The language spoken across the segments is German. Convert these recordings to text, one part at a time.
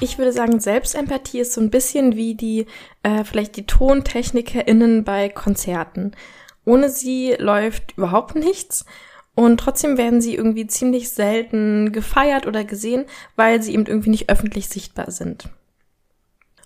Ich würde sagen, Selbstempathie ist so ein bisschen wie die, äh, vielleicht die TontechnikerInnen bei Konzerten. Ohne sie läuft überhaupt nichts. Und trotzdem werden sie irgendwie ziemlich selten gefeiert oder gesehen, weil sie eben irgendwie nicht öffentlich sichtbar sind.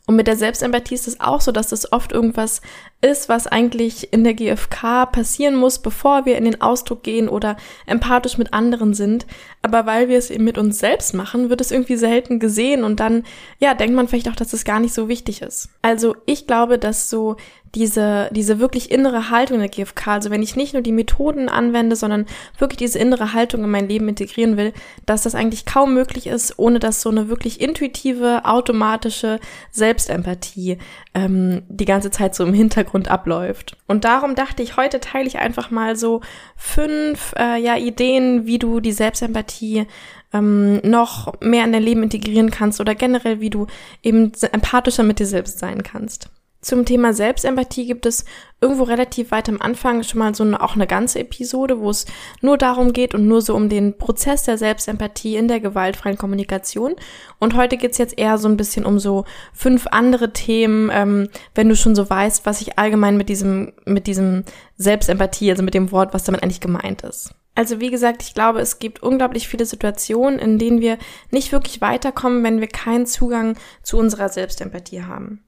Und mit der Selbstempathie ist es auch so, dass es oft irgendwas ist, was eigentlich in der GfK passieren muss, bevor wir in den Ausdruck gehen oder empathisch mit anderen sind. Aber weil wir es eben mit uns selbst machen, wird es irgendwie selten gesehen und dann, ja, denkt man vielleicht auch, dass es gar nicht so wichtig ist. Also ich glaube, dass so diese, diese wirklich innere Haltung der GfK, also wenn ich nicht nur die Methoden anwende, sondern wirklich diese innere Haltung in mein Leben integrieren will, dass das eigentlich kaum möglich ist, ohne dass so eine wirklich intuitive, automatische Selbstempathie ähm, die ganze Zeit so im Hintergrund abläuft. Und darum dachte ich, heute teile ich einfach mal so fünf äh, ja, Ideen, wie du die Selbstempathie ähm, noch mehr in dein Leben integrieren kannst oder generell, wie du eben empathischer mit dir selbst sein kannst. Zum Thema Selbstempathie gibt es irgendwo relativ weit am Anfang schon mal so eine, auch eine ganze Episode, wo es nur darum geht und nur so um den Prozess der Selbstempathie in der gewaltfreien Kommunikation. Und heute geht's jetzt eher so ein bisschen um so fünf andere Themen, ähm, wenn du schon so weißt, was ich allgemein mit diesem, mit diesem Selbstempathie, also mit dem Wort, was damit eigentlich gemeint ist. Also wie gesagt, ich glaube, es gibt unglaublich viele Situationen, in denen wir nicht wirklich weiterkommen, wenn wir keinen Zugang zu unserer Selbstempathie haben.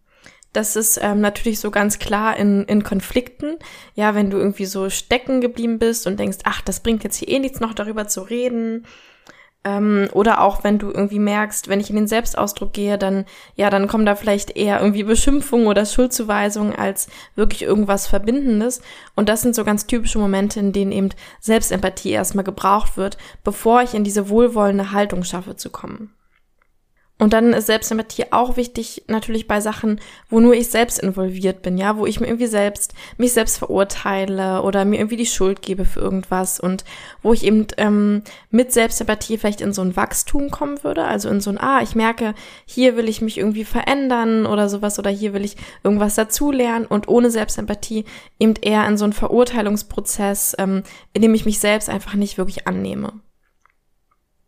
Das ist ähm, natürlich so ganz klar in, in Konflikten. Ja, wenn du irgendwie so stecken geblieben bist und denkst, ach, das bringt jetzt hier eh nichts noch darüber zu reden. Ähm, oder auch wenn du irgendwie merkst, wenn ich in den Selbstausdruck gehe, dann, ja, dann kommen da vielleicht eher irgendwie Beschimpfungen oder Schuldzuweisungen als wirklich irgendwas Verbindendes. Und das sind so ganz typische Momente, in denen eben Selbstempathie erstmal gebraucht wird, bevor ich in diese wohlwollende Haltung schaffe zu kommen. Und dann ist Selbstempathie auch wichtig, natürlich bei Sachen, wo nur ich selbst involviert bin, ja, wo ich mir irgendwie selbst, mich selbst verurteile oder mir irgendwie die Schuld gebe für irgendwas und wo ich eben ähm, mit Selbstempathie vielleicht in so ein Wachstum kommen würde, also in so ein, ah, ich merke, hier will ich mich irgendwie verändern oder sowas oder hier will ich irgendwas dazulernen und ohne Selbstempathie eben eher in so einen Verurteilungsprozess, ähm, in dem ich mich selbst einfach nicht wirklich annehme.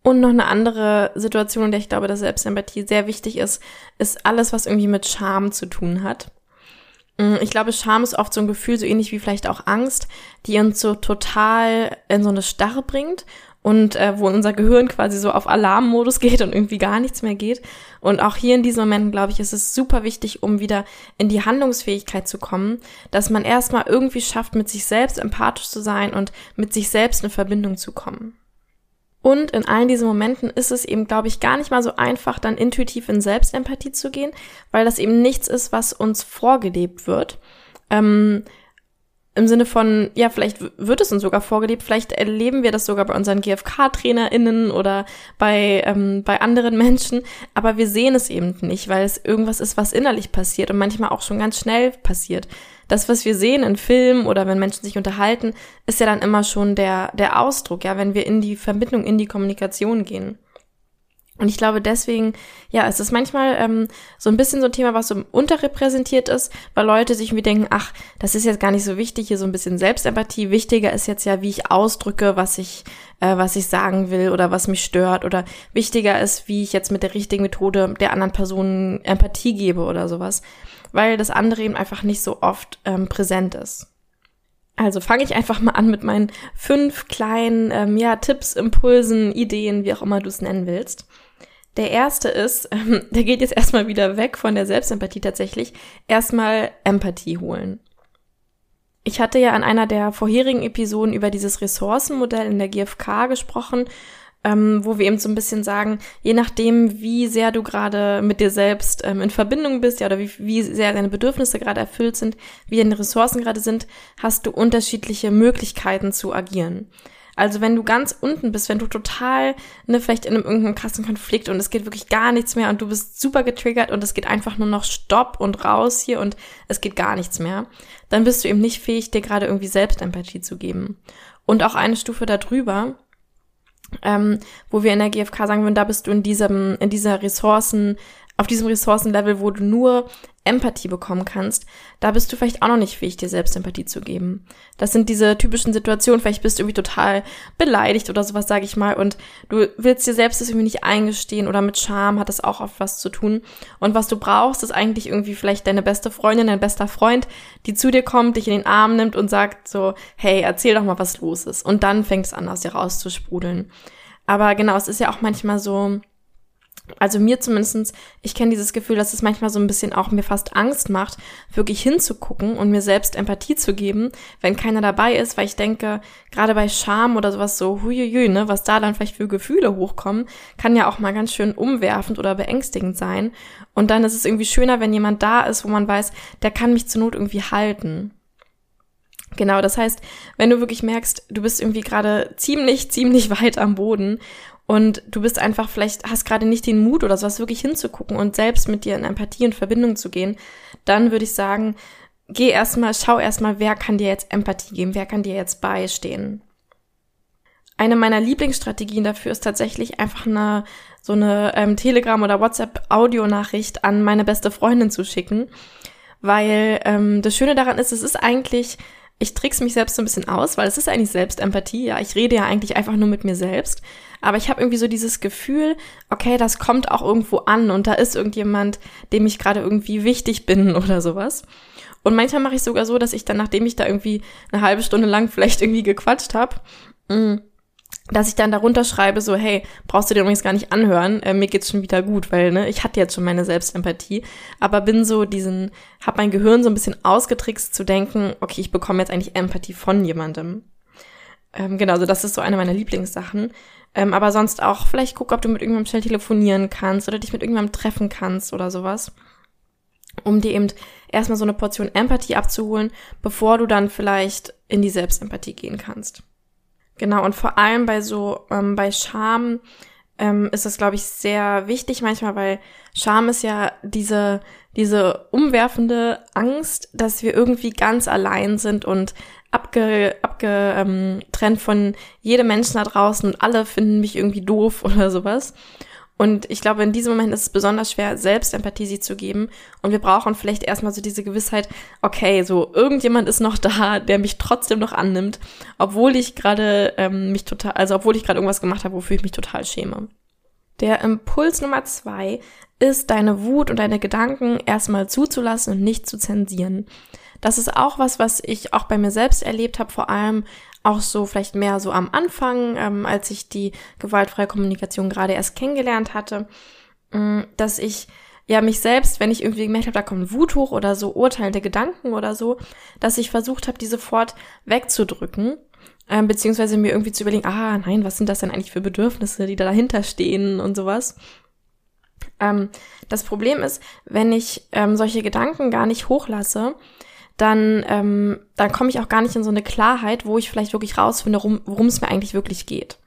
Und noch eine andere Situation, in der ich glaube, dass Selbstempathie sehr wichtig ist, ist alles, was irgendwie mit Scham zu tun hat. Mm, ich glaube, Scham ist oft so ein Gefühl, so ähnlich wie vielleicht auch Angst, die uns so total in so eine Starre bringt und äh, wo unser Gehirn quasi so auf Alarmmodus geht und irgendwie gar nichts mehr geht. Und auch hier in diesen Momenten, glaube ich, ist es super wichtig, um wieder in die Handlungsfähigkeit zu kommen, dass man erstmal irgendwie schafft, mit sich selbst empathisch zu sein und mit sich selbst in Verbindung zu kommen. Und in allen diesen Momenten ist es eben, glaube ich, gar nicht mal so einfach, dann intuitiv in Selbstempathie zu gehen, weil das eben nichts ist, was uns vorgelebt wird. Ähm, Im Sinne von, ja, vielleicht wird es uns sogar vorgelebt, vielleicht erleben wir das sogar bei unseren GFK-TrainerInnen oder bei, ähm, bei anderen Menschen, aber wir sehen es eben nicht, weil es irgendwas ist, was innerlich passiert und manchmal auch schon ganz schnell passiert das, was wir sehen in Filmen oder wenn Menschen sich unterhalten, ist ja dann immer schon der, der Ausdruck, ja, wenn wir in die Verbindung, in die Kommunikation gehen. Und ich glaube deswegen, ja, es ist manchmal ähm, so ein bisschen so ein Thema, was so unterrepräsentiert ist, weil Leute sich irgendwie denken, ach, das ist jetzt gar nicht so wichtig, hier so ein bisschen Selbstempathie. Wichtiger ist jetzt ja, wie ich ausdrücke, was ich, äh, was ich sagen will oder was mich stört. Oder wichtiger ist, wie ich jetzt mit der richtigen Methode der anderen Person Empathie gebe oder sowas weil das andere eben einfach nicht so oft ähm, präsent ist. Also fange ich einfach mal an mit meinen fünf kleinen ähm, ja, Tipps, Impulsen, Ideen, wie auch immer du es nennen willst. Der erste ist, ähm, der geht jetzt erstmal wieder weg von der Selbstempathie tatsächlich, erstmal Empathie holen. Ich hatte ja an einer der vorherigen Episoden über dieses Ressourcenmodell in der GfK gesprochen ähm, wo wir eben so ein bisschen sagen, je nachdem, wie sehr du gerade mit dir selbst ähm, in Verbindung bist, ja, oder wie, wie sehr deine Bedürfnisse gerade erfüllt sind, wie deine Ressourcen gerade sind, hast du unterschiedliche Möglichkeiten zu agieren. Also wenn du ganz unten bist, wenn du total, ne, vielleicht in einem irgendeinem krassen Konflikt und es geht wirklich gar nichts mehr und du bist super getriggert und es geht einfach nur noch Stopp und raus hier und es geht gar nichts mehr, dann bist du eben nicht fähig, dir gerade irgendwie Selbstempathie zu geben. Und auch eine Stufe darüber, ähm, wo wir in der GfK sagen würden, da bist du in diesem, in dieser Ressourcen, auf diesem Ressourcenlevel, wo du nur Empathie bekommen kannst, da bist du vielleicht auch noch nicht fähig, dir selbst Empathie zu geben. Das sind diese typischen Situationen, vielleicht bist du irgendwie total beleidigt oder sowas, sage ich mal, und du willst dir selbst das irgendwie nicht eingestehen oder mit Scham hat das auch oft was zu tun. Und was du brauchst, ist eigentlich irgendwie vielleicht deine beste Freundin, dein bester Freund, die zu dir kommt, dich in den Arm nimmt und sagt so, hey, erzähl doch mal, was los ist. Und dann fängt es an, aus dir rauszusprudeln. Aber genau, es ist ja auch manchmal so, also mir zumindestens, ich kenne dieses Gefühl, dass es manchmal so ein bisschen auch mir fast Angst macht, wirklich hinzugucken und mir selbst Empathie zu geben, wenn keiner dabei ist, weil ich denke, gerade bei Scham oder sowas so, huiuiui, ne, was da dann vielleicht für Gefühle hochkommen, kann ja auch mal ganz schön umwerfend oder beängstigend sein. Und dann ist es irgendwie schöner, wenn jemand da ist, wo man weiß, der kann mich zur Not irgendwie halten. Genau, das heißt, wenn du wirklich merkst, du bist irgendwie gerade ziemlich, ziemlich weit am Boden und du bist einfach vielleicht, hast gerade nicht den Mut oder sowas wirklich hinzugucken und selbst mit dir in Empathie und Verbindung zu gehen, dann würde ich sagen, geh erstmal, schau erstmal, wer kann dir jetzt Empathie geben, wer kann dir jetzt beistehen. Eine meiner Lieblingsstrategien dafür ist tatsächlich einfach eine, so eine ähm, Telegram- oder WhatsApp-Audionachricht an meine beste Freundin zu schicken. Weil ähm, das Schöne daran ist, es ist eigentlich ich trick's mich selbst so ein bisschen aus, weil es ist eigentlich Selbstempathie, ja. Ich rede ja eigentlich einfach nur mit mir selbst. Aber ich habe irgendwie so dieses Gefühl, okay, das kommt auch irgendwo an und da ist irgendjemand, dem ich gerade irgendwie wichtig bin oder sowas. Und manchmal mache ich sogar so, dass ich dann, nachdem ich da irgendwie eine halbe Stunde lang vielleicht irgendwie gequatscht habe, mm, dass ich dann darunter schreibe, so, hey, brauchst du dir übrigens gar nicht anhören, äh, mir geht's schon wieder gut, weil, ne, ich hatte jetzt schon meine Selbstempathie, aber bin so diesen, hab mein Gehirn so ein bisschen ausgetrickst zu denken, okay, ich bekomme jetzt eigentlich Empathie von jemandem. Ähm, genau, also das ist so eine meiner Lieblingssachen. Ähm, aber sonst auch, vielleicht guck, ob du mit irgendjemandem schnell telefonieren kannst oder dich mit irgendjemandem treffen kannst oder sowas. Um dir eben erstmal so eine Portion Empathie abzuholen, bevor du dann vielleicht in die Selbstempathie gehen kannst. Genau, und vor allem bei so, ähm, bei Scham ähm, ist das, glaube ich, sehr wichtig manchmal, weil Scham ist ja diese, diese umwerfende Angst, dass wir irgendwie ganz allein sind und abge, abgetrennt von jedem Menschen da draußen und alle finden mich irgendwie doof oder sowas. Und ich glaube, in diesem Moment ist es besonders schwer, Selbstempathie sie zu geben. Und wir brauchen vielleicht erstmal so diese Gewissheit, okay, so irgendjemand ist noch da, der mich trotzdem noch annimmt, obwohl ich gerade ähm, mich total, also obwohl ich gerade irgendwas gemacht habe, wofür ich mich total schäme. Der Impuls Nummer zwei ist, deine Wut und deine Gedanken erstmal zuzulassen und nicht zu zensieren. Das ist auch was, was ich auch bei mir selbst erlebt habe, vor allem auch so vielleicht mehr so am Anfang, ähm, als ich die gewaltfreie Kommunikation gerade erst kennengelernt hatte, äh, dass ich ja mich selbst, wenn ich irgendwie gemerkt habe, da kommt Wut hoch oder so urteilende Gedanken oder so, dass ich versucht habe, die sofort wegzudrücken, äh, beziehungsweise mir irgendwie zu überlegen, ah nein, was sind das denn eigentlich für Bedürfnisse, die da dahinter stehen und sowas. Ähm, das Problem ist, wenn ich ähm, solche Gedanken gar nicht hochlasse, dann, ähm, dann komme ich auch gar nicht in so eine Klarheit, wo ich vielleicht wirklich rausfinde, worum es mir eigentlich wirklich geht.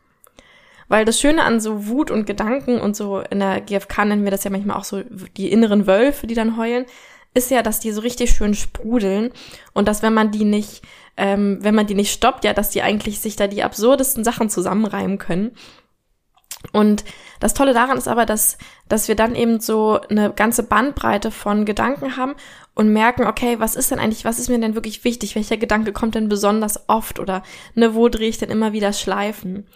Weil das Schöne an so Wut und Gedanken und so in der GfK nennen wir das ja manchmal auch so die inneren Wölfe, die dann heulen, ist ja, dass die so richtig schön sprudeln und dass wenn man die nicht, ähm, wenn man die nicht stoppt, ja, dass die eigentlich sich da die absurdesten Sachen zusammenreimen können. Und das Tolle daran ist aber, dass, dass wir dann eben so eine ganze Bandbreite von Gedanken haben und merken, okay, was ist denn eigentlich, was ist mir denn wirklich wichtig? Welcher Gedanke kommt denn besonders oft oder ne, wo drehe ich denn immer wieder Schleifen?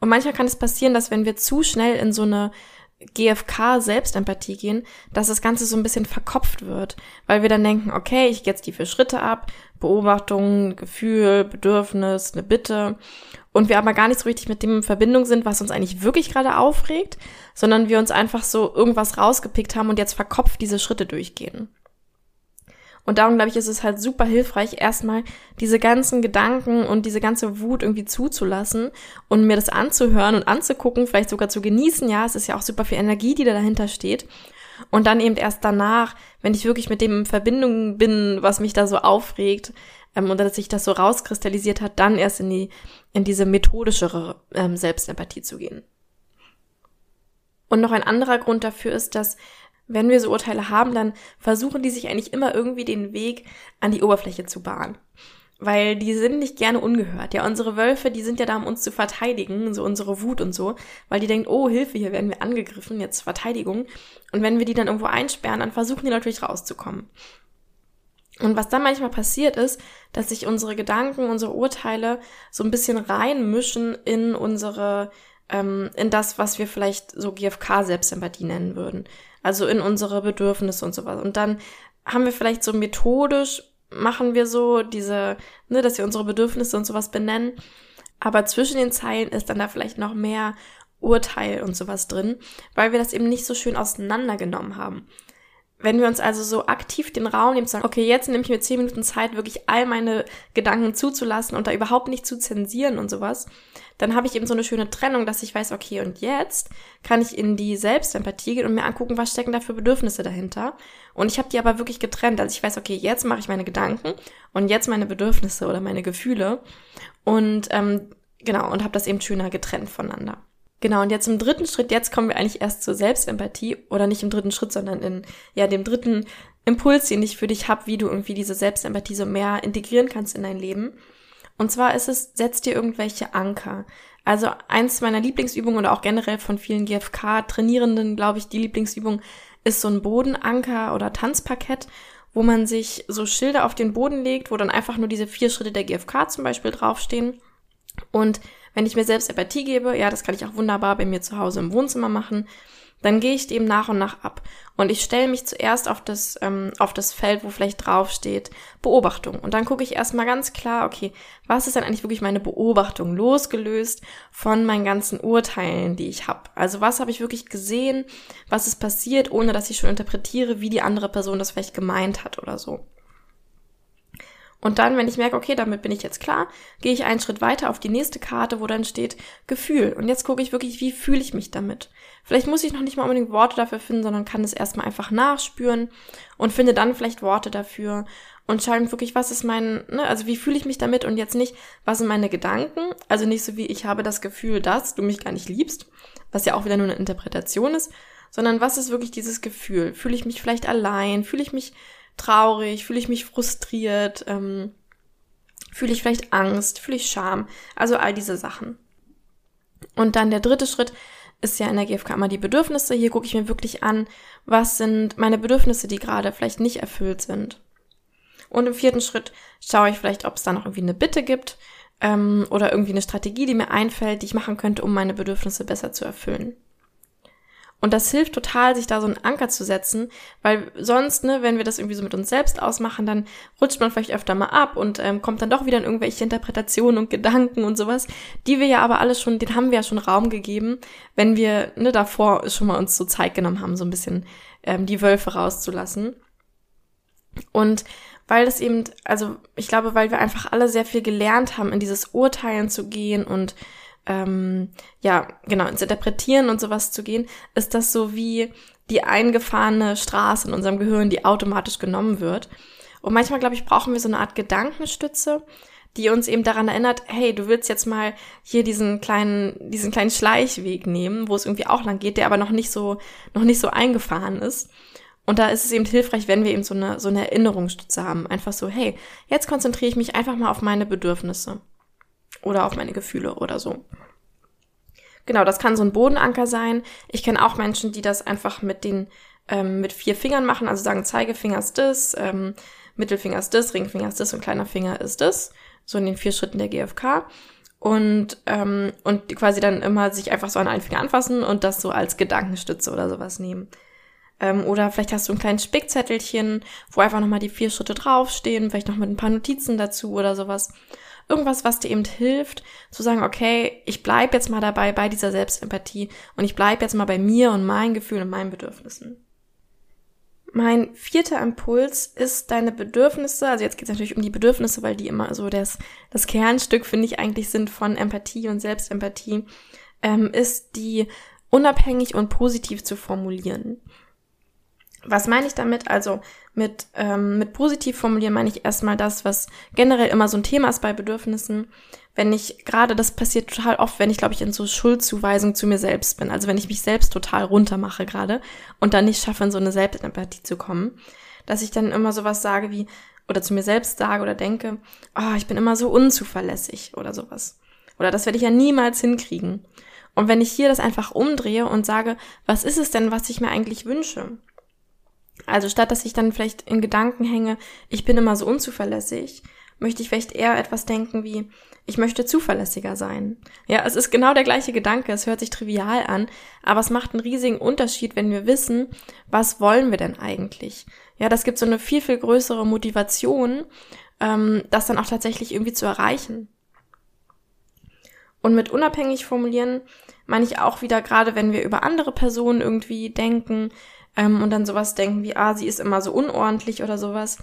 Und manchmal kann es passieren, dass wenn wir zu schnell in so eine GFK Selbstempathie gehen, dass das Ganze so ein bisschen verkopft wird, weil wir dann denken, okay, ich gehe jetzt die vier Schritte ab, Beobachtung, Gefühl, Bedürfnis, eine Bitte und wir aber gar nicht so richtig mit dem in Verbindung sind, was uns eigentlich wirklich gerade aufregt, sondern wir uns einfach so irgendwas rausgepickt haben und jetzt verkopft diese Schritte durchgehen. Und darum glaube ich, ist es halt super hilfreich, erstmal diese ganzen Gedanken und diese ganze Wut irgendwie zuzulassen und mir das anzuhören und anzugucken, vielleicht sogar zu genießen. Ja, es ist ja auch super viel Energie, die da dahinter steht. Und dann eben erst danach, wenn ich wirklich mit dem in Verbindung bin, was mich da so aufregt, ähm, und dass sich das so rauskristallisiert hat, dann erst in die, in diese methodischere ähm, Selbstempathie zu gehen. Und noch ein anderer Grund dafür ist, dass wenn wir so Urteile haben, dann versuchen die sich eigentlich immer irgendwie den Weg an die Oberfläche zu bahnen weil die sind nicht gerne ungehört. Ja, unsere Wölfe, die sind ja da, um uns zu verteidigen, so unsere Wut und so, weil die denken, oh, Hilfe, hier werden wir angegriffen, jetzt Verteidigung. Und wenn wir die dann irgendwo einsperren, dann versuchen die natürlich rauszukommen. Und was dann manchmal passiert ist, dass sich unsere Gedanken, unsere Urteile so ein bisschen reinmischen in unsere, ähm, in das, was wir vielleicht so GFK-Selbstempathie nennen würden. Also in unsere Bedürfnisse und sowas. Und dann haben wir vielleicht so methodisch machen wir so, diese, ne, dass wir unsere Bedürfnisse und sowas benennen. Aber zwischen den Zeilen ist dann da vielleicht noch mehr Urteil und sowas drin, weil wir das eben nicht so schön auseinandergenommen haben. Wenn wir uns also so aktiv den Raum nehmen, sagen, okay, jetzt nehme ich mir zehn Minuten Zeit, wirklich all meine Gedanken zuzulassen und da überhaupt nicht zu zensieren und sowas, dann habe ich eben so eine schöne Trennung, dass ich weiß, okay, und jetzt kann ich in die Selbstempathie gehen und mir angucken, was stecken da für Bedürfnisse dahinter. Und ich habe die aber wirklich getrennt. Also ich weiß, okay, jetzt mache ich meine Gedanken und jetzt meine Bedürfnisse oder meine Gefühle. Und ähm, genau, und habe das eben schöner getrennt voneinander. Genau, und jetzt im dritten Schritt, jetzt kommen wir eigentlich erst zur Selbstempathie oder nicht im dritten Schritt, sondern in ja dem dritten Impuls, den ich für dich habe, wie du irgendwie diese Selbstempathie so mehr integrieren kannst in dein Leben. Und zwar ist es, setz dir irgendwelche Anker. Also eins meiner Lieblingsübungen oder auch generell von vielen GFK-Trainierenden, glaube ich, die Lieblingsübung ist so ein Bodenanker oder Tanzparkett, wo man sich so Schilder auf den Boden legt, wo dann einfach nur diese vier Schritte der GFK zum Beispiel draufstehen. Und wenn ich mir selbst Empathie gebe, ja, das kann ich auch wunderbar bei mir zu Hause im Wohnzimmer machen, dann gehe ich dem nach und nach ab. Und ich stelle mich zuerst auf das, ähm, auf das Feld, wo vielleicht draufsteht, Beobachtung. Und dann gucke ich erstmal ganz klar, okay, was ist denn eigentlich wirklich meine Beobachtung, losgelöst von meinen ganzen Urteilen, die ich habe. Also was habe ich wirklich gesehen, was ist passiert, ohne dass ich schon interpretiere, wie die andere Person das vielleicht gemeint hat oder so. Und dann, wenn ich merke, okay, damit bin ich jetzt klar, gehe ich einen Schritt weiter auf die nächste Karte, wo dann steht Gefühl. Und jetzt gucke ich wirklich, wie fühle ich mich damit. Vielleicht muss ich noch nicht mal unbedingt Worte dafür finden, sondern kann es erstmal einfach nachspüren und finde dann vielleicht Worte dafür und schaue wirklich, was ist mein, ne, also wie fühle ich mich damit und jetzt nicht, was sind meine Gedanken, also nicht so wie ich habe das Gefühl, dass du mich gar nicht liebst, was ja auch wieder nur eine Interpretation ist, sondern was ist wirklich dieses Gefühl? Fühle ich mich vielleicht allein? Fühle ich mich traurig? Fühle ich mich frustriert? Ähm, fühle ich vielleicht Angst? Fühle ich Scham? Also all diese Sachen. Und dann der dritte Schritt ist ja in der GfK immer die Bedürfnisse. Hier gucke ich mir wirklich an, was sind meine Bedürfnisse, die gerade vielleicht nicht erfüllt sind. Und im vierten Schritt schaue ich vielleicht, ob es da noch irgendwie eine Bitte gibt ähm, oder irgendwie eine Strategie, die mir einfällt, die ich machen könnte, um meine Bedürfnisse besser zu erfüllen. Und das hilft total, sich da so einen Anker zu setzen, weil sonst, ne, wenn wir das irgendwie so mit uns selbst ausmachen, dann rutscht man vielleicht öfter mal ab und ähm, kommt dann doch wieder in irgendwelche Interpretationen und Gedanken und sowas, die wir ja aber alles schon, den haben wir ja schon Raum gegeben, wenn wir ne, davor schon mal uns so Zeit genommen haben, so ein bisschen ähm, die Wölfe rauszulassen. Und weil das eben, also ich glaube, weil wir einfach alle sehr viel gelernt haben, in dieses Urteilen zu gehen und ähm, ja, genau, ins Interpretieren und sowas zu gehen, ist das so wie die eingefahrene Straße in unserem Gehirn, die automatisch genommen wird. Und manchmal, glaube ich, brauchen wir so eine Art Gedankenstütze, die uns eben daran erinnert, hey, du willst jetzt mal hier diesen kleinen, diesen kleinen Schleichweg nehmen, wo es irgendwie auch lang geht, der aber noch nicht so, noch nicht so eingefahren ist. Und da ist es eben hilfreich, wenn wir eben so eine, so eine Erinnerungsstütze haben. Einfach so, hey, jetzt konzentriere ich mich einfach mal auf meine Bedürfnisse oder auf meine Gefühle oder so. Genau, das kann so ein Bodenanker sein. Ich kenne auch Menschen, die das einfach mit den ähm, mit vier Fingern machen, also sagen Zeigefinger ist das, ähm, Mittelfinger ist das, Ringfinger ist das und kleiner Finger ist das. So in den vier Schritten der GFK. Und, ähm, und quasi dann immer sich einfach so an einen Finger anfassen und das so als Gedankenstütze oder sowas nehmen. Ähm, oder vielleicht hast du ein kleines Spickzettelchen, wo einfach nochmal die vier Schritte draufstehen, vielleicht noch mit ein paar Notizen dazu oder sowas irgendwas, was dir eben hilft, zu sagen, okay, ich bleib jetzt mal dabei bei dieser Selbstempathie und ich bleib jetzt mal bei mir und meinen Gefühlen und meinen Bedürfnissen. Mein vierter Impuls ist deine Bedürfnisse, also jetzt geht es natürlich um die Bedürfnisse, weil die immer so das, das Kernstück, finde ich, eigentlich sind von Empathie und Selbstempathie, ähm, ist die unabhängig und positiv zu formulieren. Was meine ich damit? Also mit, ähm, mit positiv formulieren meine ich erstmal das, was generell immer so ein Thema ist bei Bedürfnissen. Wenn ich gerade, das passiert total oft, wenn ich, glaube ich, in so Schuldzuweisung zu mir selbst bin. Also wenn ich mich selbst total runtermache gerade und dann nicht schaffe, in so eine Selbstempathie zu kommen, dass ich dann immer sowas sage wie, oder zu mir selbst sage oder denke, oh, ich bin immer so unzuverlässig oder sowas. Oder das werde ich ja niemals hinkriegen. Und wenn ich hier das einfach umdrehe und sage, was ist es denn, was ich mir eigentlich wünsche? Also statt dass ich dann vielleicht in Gedanken hänge, ich bin immer so unzuverlässig, möchte ich vielleicht eher etwas denken wie, ich möchte zuverlässiger sein. Ja, es ist genau der gleiche Gedanke, es hört sich trivial an, aber es macht einen riesigen Unterschied, wenn wir wissen, was wollen wir denn eigentlich? Ja, das gibt so eine viel, viel größere Motivation, ähm, das dann auch tatsächlich irgendwie zu erreichen. Und mit unabhängig formulieren meine ich auch wieder, gerade wenn wir über andere Personen irgendwie denken ähm, und dann sowas denken wie, ah, sie ist immer so unordentlich oder sowas,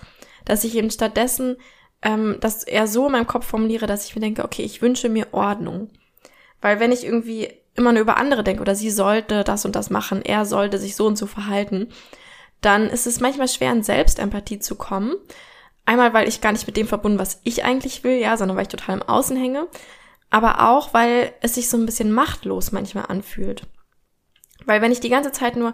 dass ich eben stattdessen ähm, das eher so in meinem Kopf formuliere, dass ich mir denke, okay, ich wünsche mir Ordnung. Weil wenn ich irgendwie immer nur über andere denke oder sie sollte das und das machen, er sollte sich so und so verhalten, dann ist es manchmal schwer, in Selbstempathie zu kommen. Einmal, weil ich gar nicht mit dem verbunden, was ich eigentlich will, ja, sondern weil ich total im Außen hänge. Aber auch, weil es sich so ein bisschen machtlos manchmal anfühlt. Weil wenn ich die ganze Zeit nur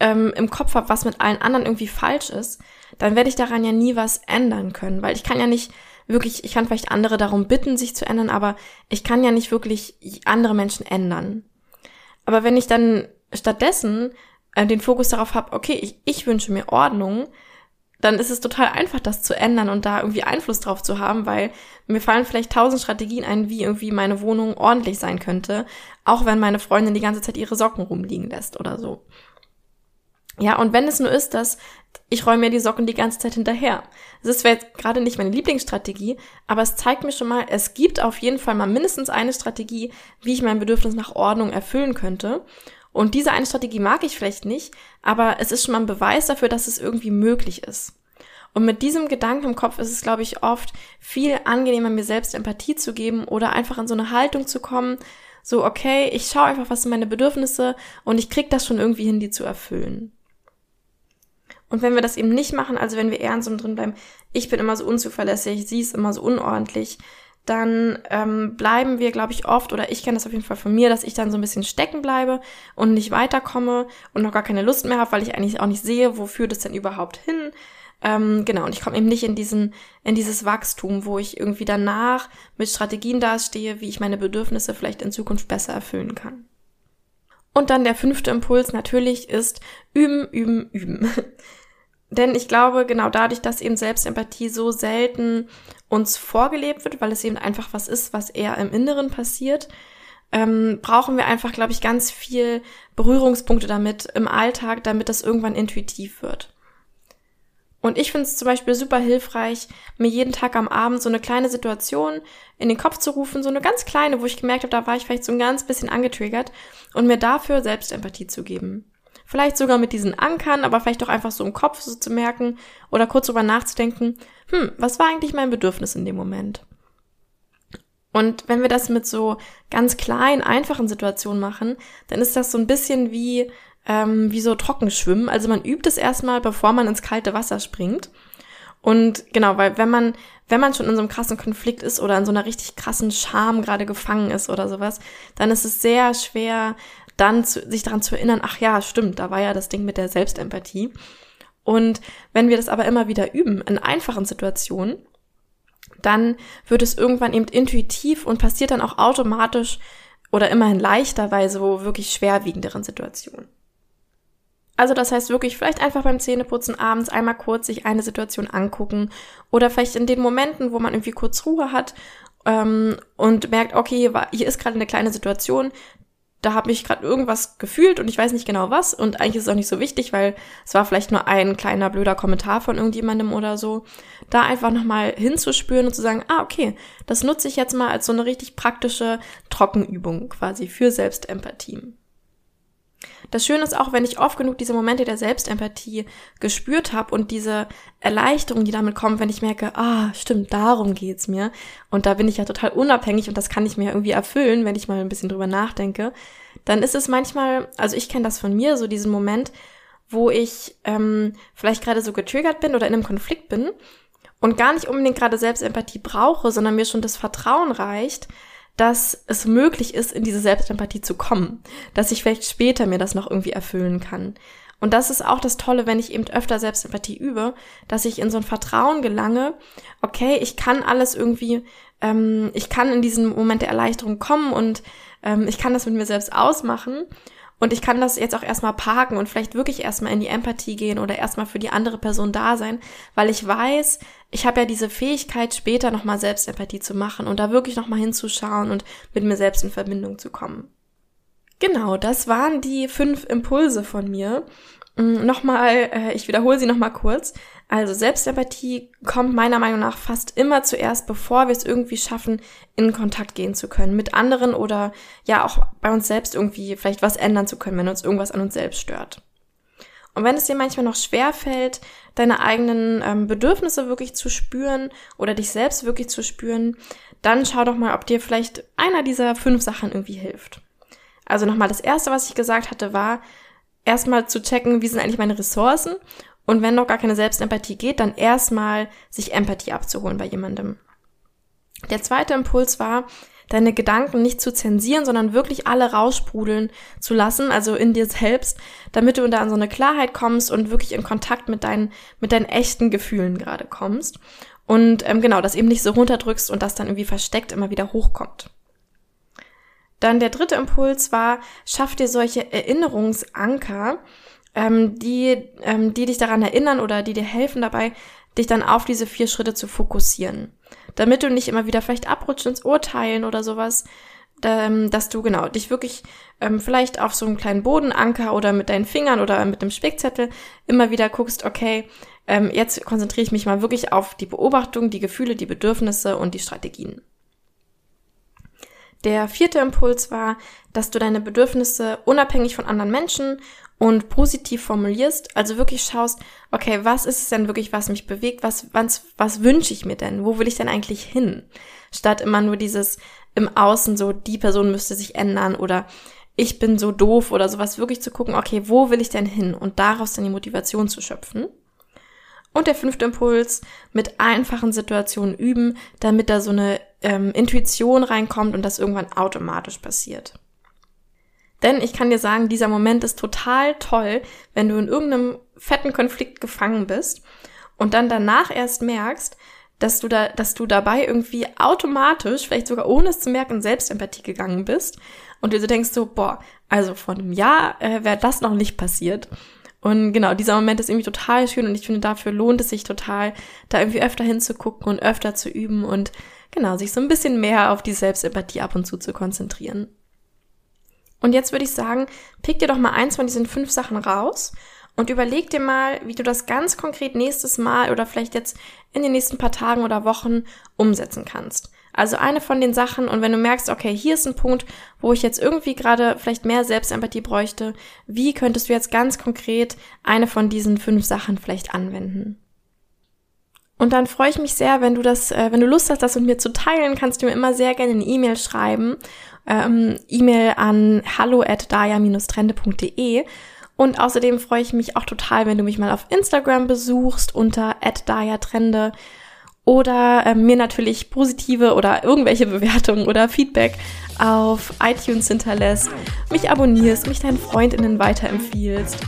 ähm, im Kopf habe, was mit allen anderen irgendwie falsch ist, dann werde ich daran ja nie was ändern können. Weil ich kann ja nicht wirklich, ich kann vielleicht andere darum bitten, sich zu ändern, aber ich kann ja nicht wirklich andere Menschen ändern. Aber wenn ich dann stattdessen äh, den Fokus darauf habe, okay, ich, ich wünsche mir Ordnung, dann ist es total einfach, das zu ändern und da irgendwie Einfluss drauf zu haben, weil mir fallen vielleicht tausend Strategien ein, wie irgendwie meine Wohnung ordentlich sein könnte, auch wenn meine Freundin die ganze Zeit ihre Socken rumliegen lässt oder so. Ja, und wenn es nur ist, dass ich räume mir die Socken die ganze Zeit hinterher. Das ist jetzt gerade nicht meine Lieblingsstrategie, aber es zeigt mir schon mal, es gibt auf jeden Fall mal mindestens eine Strategie, wie ich mein Bedürfnis nach Ordnung erfüllen könnte. Und diese eine Strategie mag ich vielleicht nicht, aber es ist schon mal ein Beweis dafür, dass es irgendwie möglich ist. Und mit diesem Gedanken im Kopf ist es, glaube ich, oft viel angenehmer, mir selbst Empathie zu geben oder einfach in so eine Haltung zu kommen, so, okay, ich schaue einfach, was sind meine Bedürfnisse und ich krieg das schon irgendwie hin, die zu erfüllen. Und wenn wir das eben nicht machen, also wenn wir in so drin bleiben, ich bin immer so unzuverlässig, sie ist immer so unordentlich, dann ähm, bleiben wir, glaube ich, oft, oder ich kenne das auf jeden Fall von mir, dass ich dann so ein bisschen stecken bleibe und nicht weiterkomme und noch gar keine Lust mehr habe, weil ich eigentlich auch nicht sehe, wofür das denn überhaupt hin. Ähm, genau, und ich komme eben nicht in diesen, in dieses Wachstum, wo ich irgendwie danach mit Strategien dastehe, wie ich meine Bedürfnisse vielleicht in Zukunft besser erfüllen kann. Und dann der fünfte Impuls natürlich ist üben, üben, üben. Denn ich glaube, genau dadurch, dass eben Selbstempathie so selten uns vorgelebt wird, weil es eben einfach was ist, was eher im Inneren passiert, ähm, brauchen wir einfach, glaube ich, ganz viel Berührungspunkte damit im Alltag, damit das irgendwann intuitiv wird. Und ich finde es zum Beispiel super hilfreich, mir jeden Tag am Abend so eine kleine Situation in den Kopf zu rufen, so eine ganz kleine, wo ich gemerkt habe, da war ich vielleicht so ein ganz bisschen angetriggert und mir dafür Selbstempathie zu geben. Vielleicht sogar mit diesen Ankern, aber vielleicht auch einfach so im Kopf so zu merken oder kurz drüber nachzudenken, hm, was war eigentlich mein Bedürfnis in dem Moment? Und wenn wir das mit so ganz kleinen, einfachen Situationen machen, dann ist das so ein bisschen wie, ähm, wie so Trockenschwimmen. Also man übt es erstmal, bevor man ins kalte Wasser springt. Und genau, weil wenn man, wenn man schon in so einem krassen Konflikt ist oder in so einer richtig krassen Scham gerade gefangen ist oder sowas, dann ist es sehr schwer, dann zu, sich daran zu erinnern, ach ja, stimmt, da war ja das Ding mit der Selbstempathie. Und wenn wir das aber immer wieder üben in einfachen Situationen, dann wird es irgendwann eben intuitiv und passiert dann auch automatisch oder immerhin leichter bei so wirklich schwerwiegenderen Situationen. Also das heißt wirklich vielleicht einfach beim Zähneputzen abends einmal kurz sich eine Situation angucken oder vielleicht in den Momenten, wo man irgendwie kurz Ruhe hat ähm, und merkt, okay, hier, ist gerade eine kleine Situation, da habe ich gerade irgendwas gefühlt und ich weiß nicht genau was und eigentlich ist es auch nicht so wichtig, weil es war vielleicht nur ein kleiner blöder Kommentar von irgendjemandem oder so. Da einfach nochmal hinzuspüren und zu sagen, ah, okay, das nutze ich jetzt mal als so eine richtig praktische Trockenübung quasi für Selbstempathie. Das Schöne ist auch, wenn ich oft genug diese Momente der Selbstempathie gespürt habe und diese Erleichterung, die damit kommt, wenn ich merke, ah, stimmt, darum geht's mir. Und da bin ich ja total unabhängig und das kann ich mir irgendwie erfüllen, wenn ich mal ein bisschen drüber nachdenke. Dann ist es manchmal, also ich kenne das von mir, so diesen Moment, wo ich ähm, vielleicht gerade so getriggert bin oder in einem Konflikt bin und gar nicht unbedingt gerade Selbstempathie brauche, sondern mir schon das Vertrauen reicht, dass es möglich ist, in diese Selbstempathie zu kommen, dass ich vielleicht später mir das noch irgendwie erfüllen kann. Und das ist auch das Tolle, wenn ich eben öfter Selbstempathie übe, dass ich in so ein Vertrauen gelange, okay, ich kann alles irgendwie, ähm, ich kann in diesen Moment der Erleichterung kommen und ähm, ich kann das mit mir selbst ausmachen und ich kann das jetzt auch erstmal parken und vielleicht wirklich erstmal in die Empathie gehen oder erstmal für die andere Person da sein, weil ich weiß, ich habe ja diese Fähigkeit, später nochmal Selbstempathie zu machen und da wirklich nochmal hinzuschauen und mit mir selbst in Verbindung zu kommen. Genau, das waren die fünf Impulse von mir. Mm, nochmal, äh, ich wiederhole sie nochmal kurz. Also Selbstempathie kommt meiner Meinung nach fast immer zuerst, bevor wir es irgendwie schaffen, in Kontakt gehen zu können mit anderen oder ja auch bei uns selbst irgendwie vielleicht was ändern zu können, wenn uns irgendwas an uns selbst stört. Und wenn es dir manchmal noch schwer fällt, deine eigenen ähm, Bedürfnisse wirklich zu spüren oder dich selbst wirklich zu spüren, dann schau doch mal, ob dir vielleicht einer dieser fünf Sachen irgendwie hilft. Also nochmal, das erste, was ich gesagt hatte, war, erstmal zu checken, wie sind eigentlich meine Ressourcen und wenn noch gar keine Selbstempathie geht, dann erstmal sich Empathie abzuholen bei jemandem. Der zweite Impuls war, deine Gedanken nicht zu zensieren, sondern wirklich alle raussprudeln zu lassen, also in dir selbst, damit du da an so eine Klarheit kommst und wirklich in Kontakt mit deinen, mit deinen echten Gefühlen gerade kommst. Und ähm, genau, das eben nicht so runterdrückst und das dann irgendwie versteckt immer wieder hochkommt. Dann der dritte Impuls war, schaff dir solche Erinnerungsanker, ähm, die, ähm, die dich daran erinnern oder die dir helfen dabei, dich dann auf diese vier Schritte zu fokussieren. Damit du nicht immer wieder vielleicht abrutscht ins Urteilen oder sowas, ähm, dass du genau dich wirklich ähm, vielleicht auf so einen kleinen Bodenanker oder mit deinen Fingern oder mit einem Spickzettel immer wieder guckst, okay, ähm, jetzt konzentriere ich mich mal wirklich auf die Beobachtung, die Gefühle, die Bedürfnisse und die Strategien. Der vierte Impuls war, dass du deine Bedürfnisse unabhängig von anderen Menschen und positiv formulierst, also wirklich schaust, okay, was ist es denn wirklich, was mich bewegt, was, was, was wünsche ich mir denn, wo will ich denn eigentlich hin? Statt immer nur dieses im Außen so, die Person müsste sich ändern oder ich bin so doof oder sowas, wirklich zu gucken, okay, wo will ich denn hin und daraus dann die Motivation zu schöpfen. Und der fünfte Impuls, mit einfachen Situationen üben, damit da so eine ähm, Intuition reinkommt und das irgendwann automatisch passiert. Denn ich kann dir sagen, dieser Moment ist total toll, wenn du in irgendeinem fetten Konflikt gefangen bist und dann danach erst merkst, dass du da, dass du dabei irgendwie automatisch, vielleicht sogar ohne es zu merken, Selbstempathie gegangen bist und dir so denkst so, boah, also vor einem Jahr äh, wäre das noch nicht passiert. Und genau, dieser Moment ist irgendwie total schön und ich finde, dafür lohnt es sich total, da irgendwie öfter hinzugucken und öfter zu üben und genau, sich so ein bisschen mehr auf die Selbstempathie ab und zu zu konzentrieren. Und jetzt würde ich sagen, pick dir doch mal eins von diesen fünf Sachen raus und überleg dir mal, wie du das ganz konkret nächstes Mal oder vielleicht jetzt in den nächsten paar Tagen oder Wochen umsetzen kannst. Also eine von den Sachen und wenn du merkst, okay, hier ist ein Punkt, wo ich jetzt irgendwie gerade vielleicht mehr Selbstempathie bräuchte, wie könntest du jetzt ganz konkret eine von diesen fünf Sachen vielleicht anwenden? Und dann freue ich mich sehr, wenn du das, äh, wenn du Lust hast, das mit mir zu teilen, kannst du mir immer sehr gerne eine E-Mail schreiben. Ähm, E-Mail an hallo at daya-trende.de. Und außerdem freue ich mich auch total, wenn du mich mal auf Instagram besuchst unter at @daya_trende oder äh, mir natürlich positive oder irgendwelche Bewertungen oder Feedback auf iTunes hinterlässt, mich abonnierst, mich deinen Freundinnen weiterempfiehlst.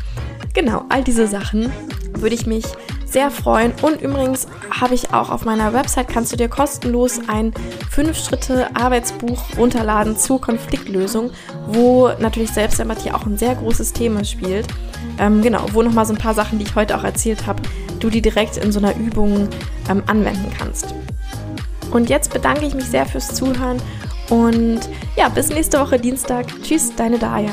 Genau, all diese Sachen würde ich mich sehr freuen. Und übrigens habe ich auch auf meiner Website, kannst du dir kostenlos ein 5-Schritte-Arbeitsbuch runterladen zur Konfliktlösung, wo natürlich Selbstempathie auch ein sehr großes Thema spielt. Ähm, genau, wo nochmal so ein paar Sachen, die ich heute auch erzählt habe, du die direkt in so einer Übung ähm, anwenden kannst. Und jetzt bedanke ich mich sehr fürs Zuhören und ja, bis nächste Woche Dienstag. Tschüss, deine Daya.